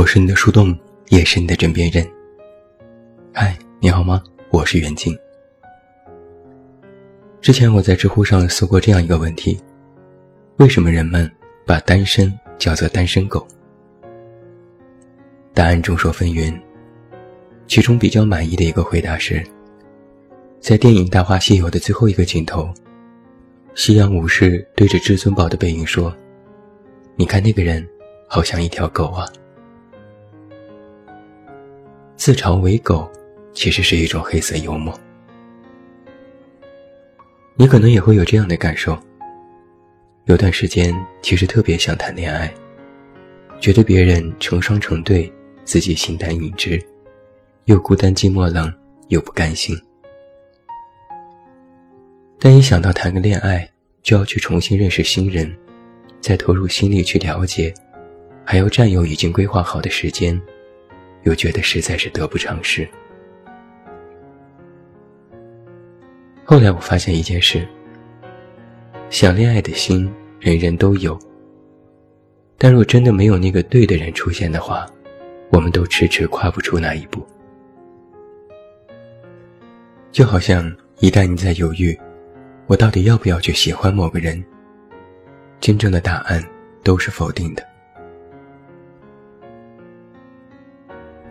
我是你的树洞，也是你的枕边人。嗨，你好吗？我是袁静。之前我在知乎上搜过这样一个问题：为什么人们把单身叫做单身狗？答案众说纷纭，其中比较满意的一个回答是，在电影《大话西游》的最后一个镜头，夕阳武士对着至尊宝的背影说：“你看那个人，好像一条狗啊。”自嘲为狗，其实是一种黑色幽默。你可能也会有这样的感受：有段时间其实特别想谈恋爱，觉得别人成双成对，自己形单影只，又孤单寂寞冷，又不甘心。但一想到谈个恋爱就要去重新认识新人，再投入心力去了解，还要占有已经规划好的时间。又觉得实在是得不偿失。后来我发现一件事：想恋爱的心人人都有，但若真的没有那个对的人出现的话，我们都迟迟跨不出那一步。就好像一旦你在犹豫，我到底要不要去喜欢某个人，真正的答案都是否定的。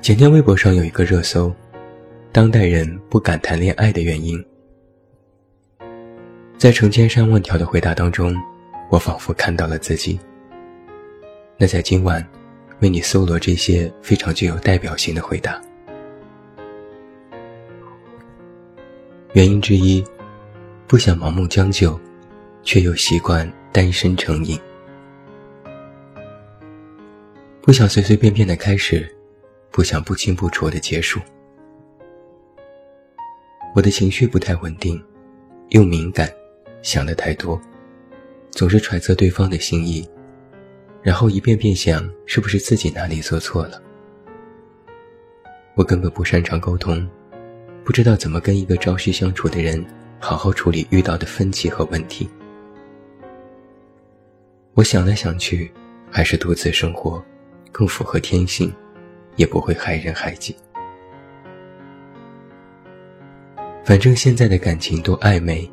前天微博上有一个热搜：“当代人不敢谈恋爱的原因。”在成千上万条的回答当中，我仿佛看到了自己。那在今晚，为你搜罗这些非常具有代表性的回答。原因之一，不想盲目将就，却又习惯单身成瘾，不想随随便便的开始。不想不清不楚的结束。我的情绪不太稳定，又敏感，想的太多，总是揣测对方的心意，然后一遍遍想是不是自己哪里做错了。我根本不擅长沟通，不知道怎么跟一个朝夕相处的人好好处理遇到的分歧和问题。我想来想去，还是独自生活，更符合天性。也不会害人害己。反正现在的感情多暧昧，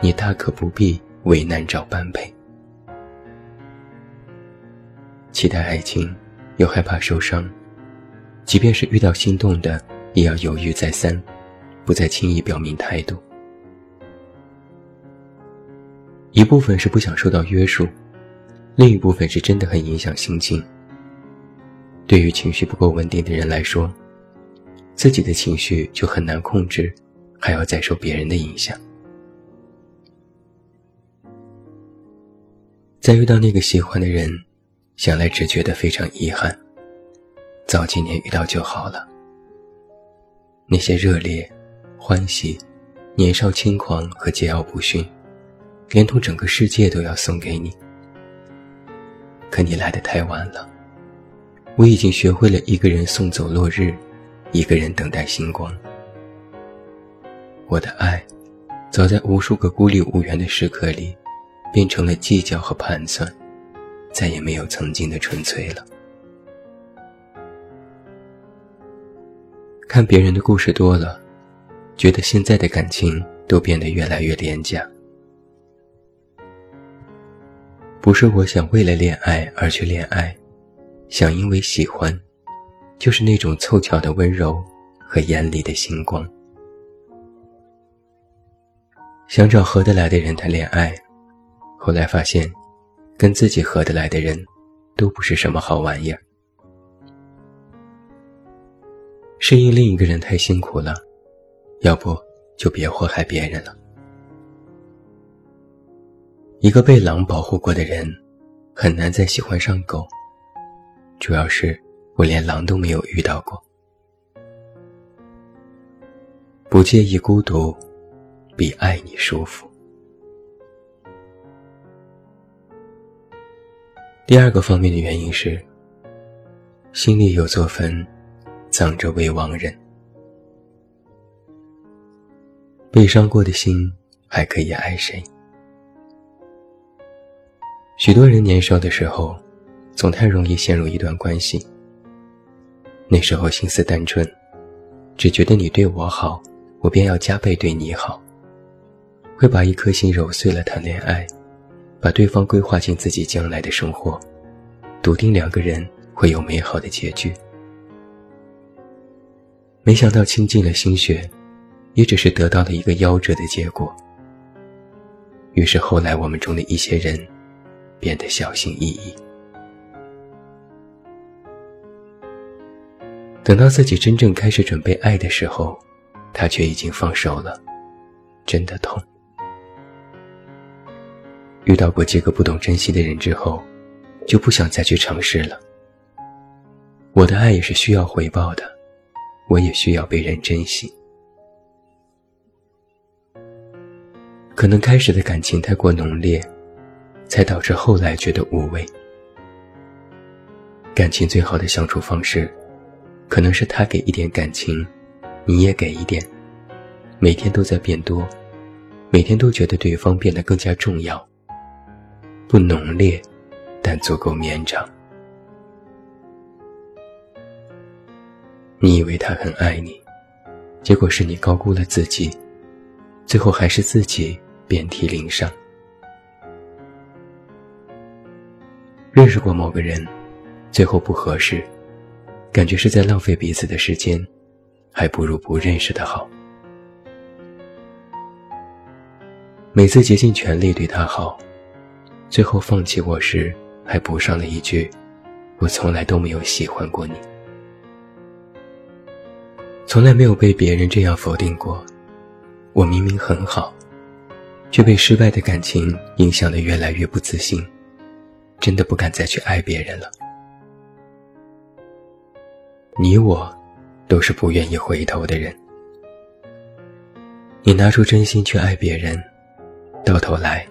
你大可不必为难找般配。期待爱情，又害怕受伤，即便是遇到心动的，也要犹豫再三，不再轻易表明态度。一部分是不想受到约束，另一部分是真的很影响心情。对于情绪不够稳定的人来说，自己的情绪就很难控制，还要再受别人的影响。再遇到那个喜欢的人，想来只觉得非常遗憾。早几年遇到就好了。那些热烈、欢喜、年少轻狂和桀骜不驯，连同整个世界都要送给你。可你来的太晚了。我已经学会了一个人送走落日，一个人等待星光。我的爱，早在无数个孤立无援的时刻里，变成了计较和盘算，再也没有曾经的纯粹了。看别人的故事多了，觉得现在的感情都变得越来越廉价。不是我想为了恋爱而去恋爱。想因为喜欢，就是那种凑巧的温柔和眼里的星光。想找合得来的人谈恋爱，后来发现，跟自己合得来的人，都不是什么好玩意儿。适应另一个人太辛苦了，要不就别祸害别人了。一个被狼保护过的人，很难再喜欢上狗。主要是我连狼都没有遇到过。不介意孤独，比爱你舒服。第二个方面的原因是，心里有座坟，葬着未亡人。被伤过的心，还可以爱谁？许多人年少的时候。总太容易陷入一段关系，那时候心思单纯，只觉得你对我好，我便要加倍对你好。会把一颗心揉碎了谈恋爱，把对方规划进自己将来的生活，笃定两个人会有美好的结局。没想到倾尽了心血，也只是得到了一个夭折的结果。于是后来我们中的一些人，变得小心翼翼。等到自己真正开始准备爱的时候，他却已经放手了，真的痛。遇到过几个不懂珍惜的人之后，就不想再去尝试了。我的爱也是需要回报的。我也需要被人珍惜。可能开始的感情太过浓烈，才导致后来觉得无味。感情最好的相处方式，可能是他给一点感情，你也给一点，每天都在变多，每天都觉得对方变得更加重要。不浓烈，但足够绵长。你以为他很爱你，结果是你高估了自己，最后还是自己遍体鳞伤。认识过某个人，最后不合适，感觉是在浪费彼此的时间，还不如不认识的好。每次竭尽全力对他好，最后放弃我时，还补上了一句：“我从来都没有喜欢过你。”从来没有被别人这样否定过，我明明很好，却被失败的感情影响的越来越不自信，真的不敢再去爱别人了。你我，都是不愿意回头的人。你拿出真心去爱别人，到头来，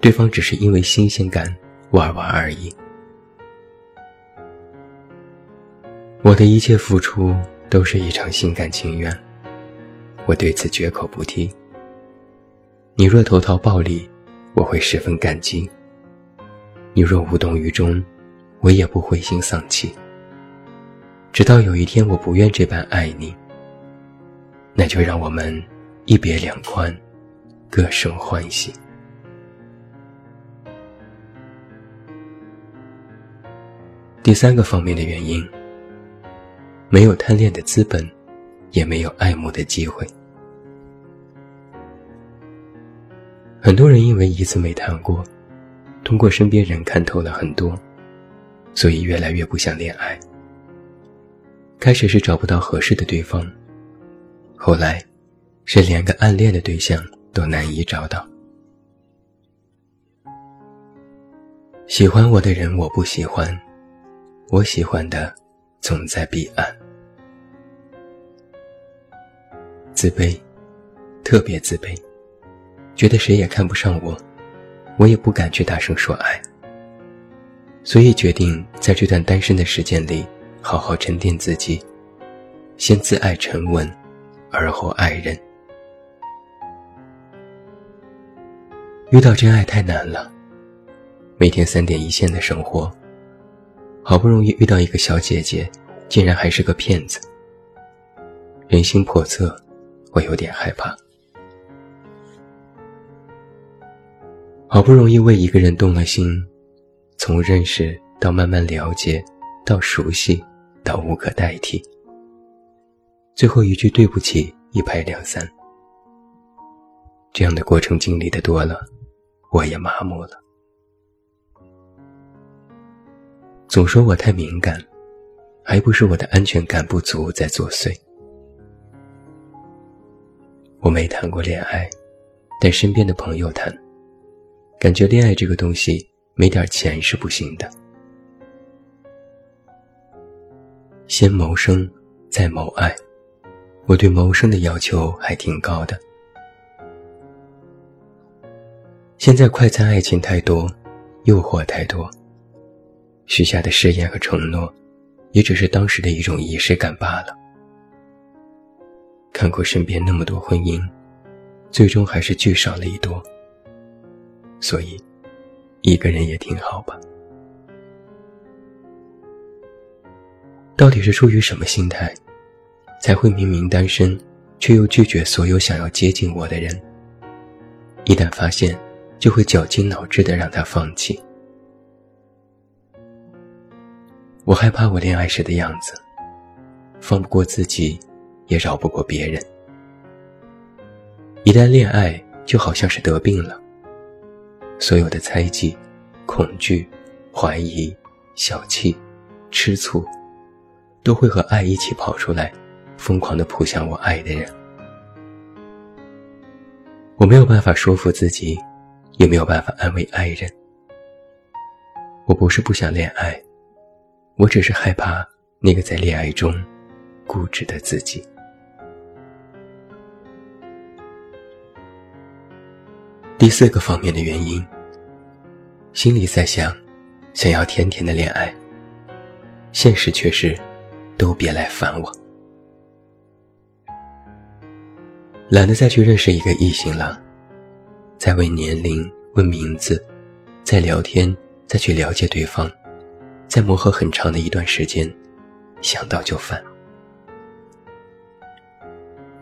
对方只是因为新鲜感玩玩而已。我的一切付出。都是一场心甘情愿，我对此绝口不提。你若投桃报李，我会十分感激；你若无动于衷，我也不灰心丧气。直到有一天我不愿这般爱你，那就让我们一别两宽，各生欢喜。第三个方面的原因。没有贪恋的资本，也没有爱慕的机会。很多人因为一次没谈过，通过身边人看透了很多，所以越来越不想恋爱。开始是找不到合适的对方，后来是连个暗恋的对象都难以找到。喜欢我的人我不喜欢，我喜欢的。总在彼岸，自卑，特别自卑，觉得谁也看不上我，我也不敢去大声说爱，所以决定在这段单身的时间里，好好沉淀自己，先自爱沉稳，而后爱人。遇到真爱太难了，每天三点一线的生活。好不容易遇到一个小姐姐，竟然还是个骗子。人心叵测，我有点害怕。好不容易为一个人动了心，从认识到慢慢了解，到熟悉，到无可代替，最后一句对不起一拍两散。这样的过程经历的多了，我也麻木了。总说我太敏感，还不是我的安全感不足在作祟。我没谈过恋爱，但身边的朋友谈，感觉恋爱这个东西没点钱是不行的。先谋生，再谋爱，我对谋生的要求还挺高的。现在快餐爱情太多，诱惑太多。许下的誓言和承诺，也只是当时的一种仪式感罢了。看过身边那么多婚姻，最终还是聚少离多。所以，一个人也挺好吧。到底是出于什么心态，才会明明单身，却又拒绝所有想要接近我的人？一旦发现，就会绞尽脑汁的让他放弃。我害怕我恋爱时的样子，放不过自己，也饶不过别人。一旦恋爱，就好像是得病了，所有的猜忌、恐惧、怀疑、小气、吃醋，都会和爱一起跑出来，疯狂地扑向我爱的人。我没有办法说服自己，也没有办法安慰爱人。我不是不想恋爱。我只是害怕那个在恋爱中固执的自己。第四个方面的原因，心里在想，想要甜甜的恋爱，现实却是，都别来烦我，懒得再去认识一个异性了，再问年龄、问名字，再聊天，再去了解对方。在磨合很长的一段时间，想到就烦。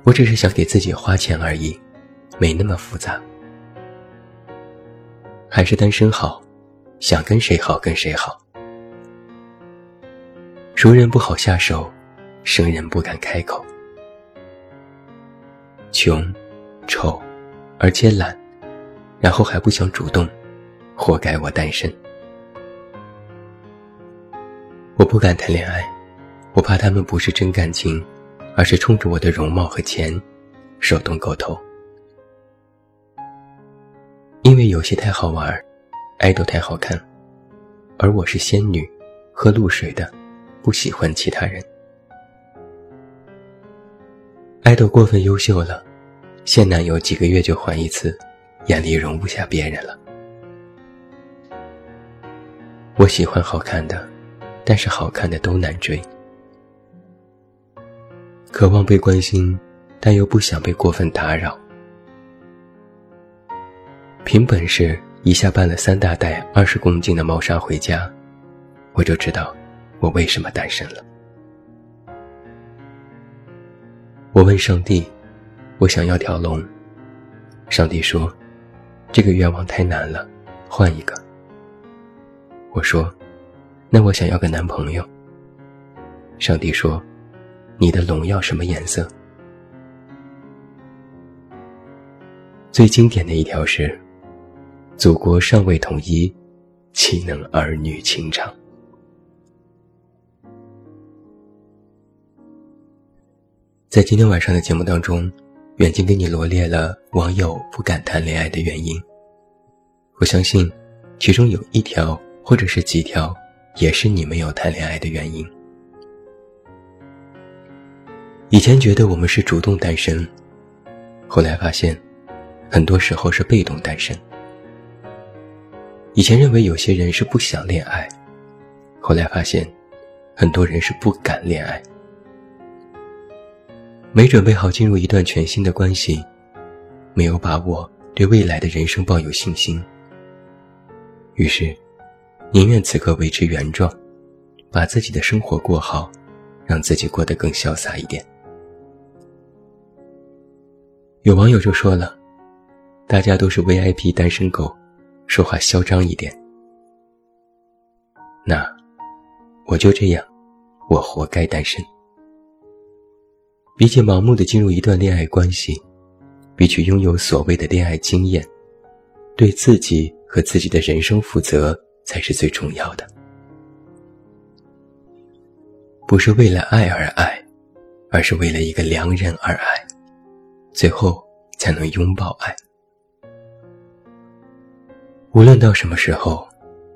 我只是想给自己花钱而已，没那么复杂。还是单身好，想跟谁好跟谁好。熟人不好下手，生人不敢开口。穷、丑，而且懒，然后还不想主动，活该我单身。我不敢谈恋爱，我怕他们不是真感情，而是冲着我的容貌和钱，手动狗头。因为游戏太好玩，爱豆太好看，而我是仙女，喝露水的，不喜欢其他人。爱豆过分优秀了，现男友几个月就换一次，眼里容不下别人了。我喜欢好看的。但是好看的都难追，渴望被关心，但又不想被过分打扰。凭本事一下搬了三大袋二十公斤的猫砂回家，我就知道我为什么单身了。我问上帝：“我想要条龙。”上帝说：“这个愿望太难了，换一个。”我说。那我想要个男朋友。上帝说：“你的龙要什么颜色？”最经典的一条是：“祖国尚未统一，岂能儿女情长？”在今天晚上的节目当中，远近给你罗列了网友不敢谈恋爱的原因。我相信，其中有一条或者是几条。也是你没有谈恋爱的原因。以前觉得我们是主动单身，后来发现，很多时候是被动单身。以前认为有些人是不想恋爱，后来发现，很多人是不敢恋爱。没准备好进入一段全新的关系，没有把握对未来的人生抱有信心，于是。宁愿此刻维持原状，把自己的生活过好，让自己过得更潇洒一点。有网友就说了：“大家都是 VIP 单身狗，说话嚣张一点。”那我就这样，我活该单身。比起盲目的进入一段恋爱关系，比起拥有所谓的恋爱经验，对自己和自己的人生负责。才是最重要的，不是为了爱而爱，而是为了一个良人而爱，最后才能拥抱爱。无论到什么时候，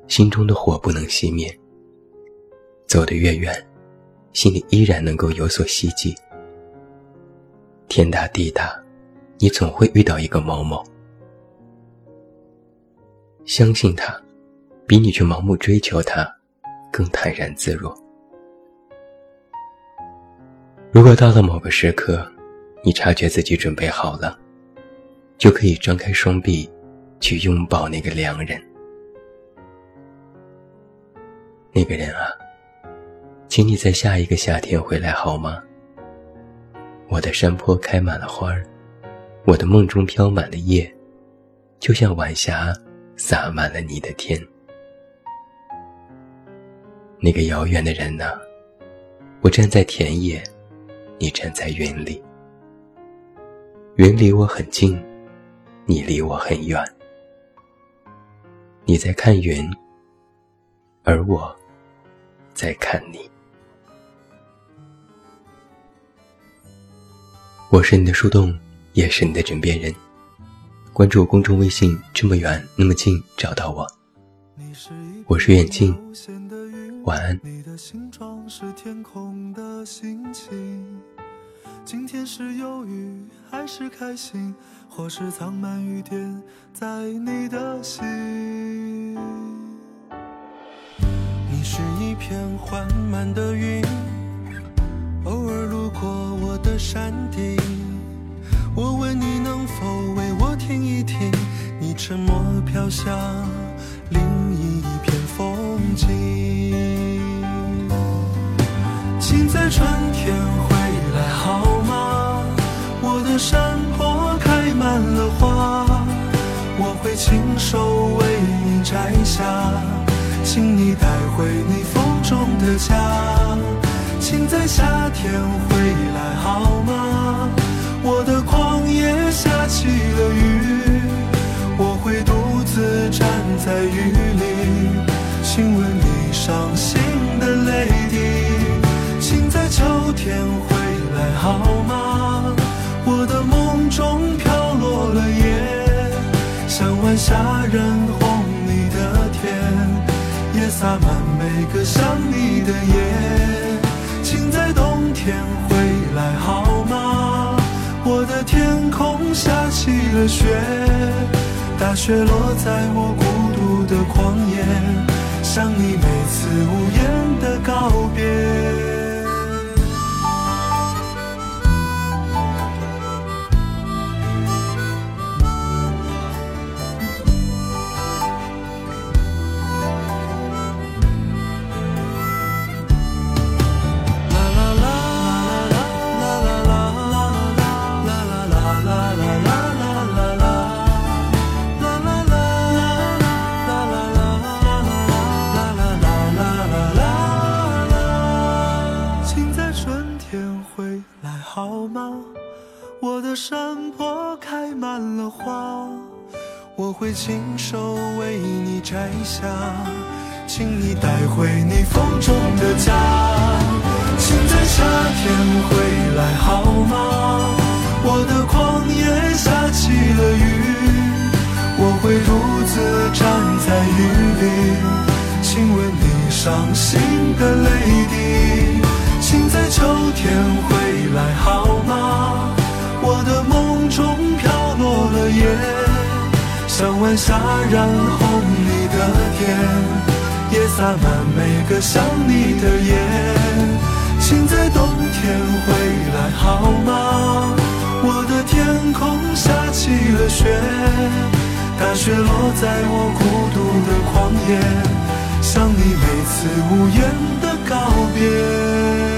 心中的火不能熄灭。走得越远，心里依然能够有所希冀。天大地大，你总会遇到一个某某，相信他。比你去盲目追求他，更坦然自若。如果到了某个时刻，你察觉自己准备好了，就可以张开双臂，去拥抱那个良人。那个人啊，请你在下一个夏天回来好吗？我的山坡开满了花儿，我的梦中飘满了叶，就像晚霞洒满了你的天。那个遥远的人呢？我站在田野，你站在云里。云离我很近，你离我很远。你在看云，而我在看你。我是你的树洞，也是你的枕边人。关注公众微信，这么远那么近，找到我。我是远近，晚安。你的形状是天空的心情今天是忧郁还是开心，或是藏满雨点在你的心？你是一片缓慢的云。偶尔路过山顶，我问你能否为我听一听，你沉默飘向另一片风景。请在春天回来好吗？我的山坡开满了花，我会亲手为你摘下，请你带回你风中的家。请在夏天回来好吗？我的旷野下起了雨，我会独自站在雨里，亲吻你伤心的泪滴。请在秋天回来好吗？我的梦中飘落了叶，像晚霞染红你的天，也洒满每个想你的夜。天回来好吗？我的天空下起了雪，大雪落在我孤独的旷野，像你每次无言的告别。天回来好吗？我的旷野下起了雨，我会独自站在雨里，亲吻你伤心的泪滴。请在秋天回来好吗？我的梦中飘落了叶。像晚霞染红你的天，也洒满每个想你的夜。请在冬天回来好吗？我的天空下起了雪，大雪落在我孤独的旷野，像你每次无言的告别。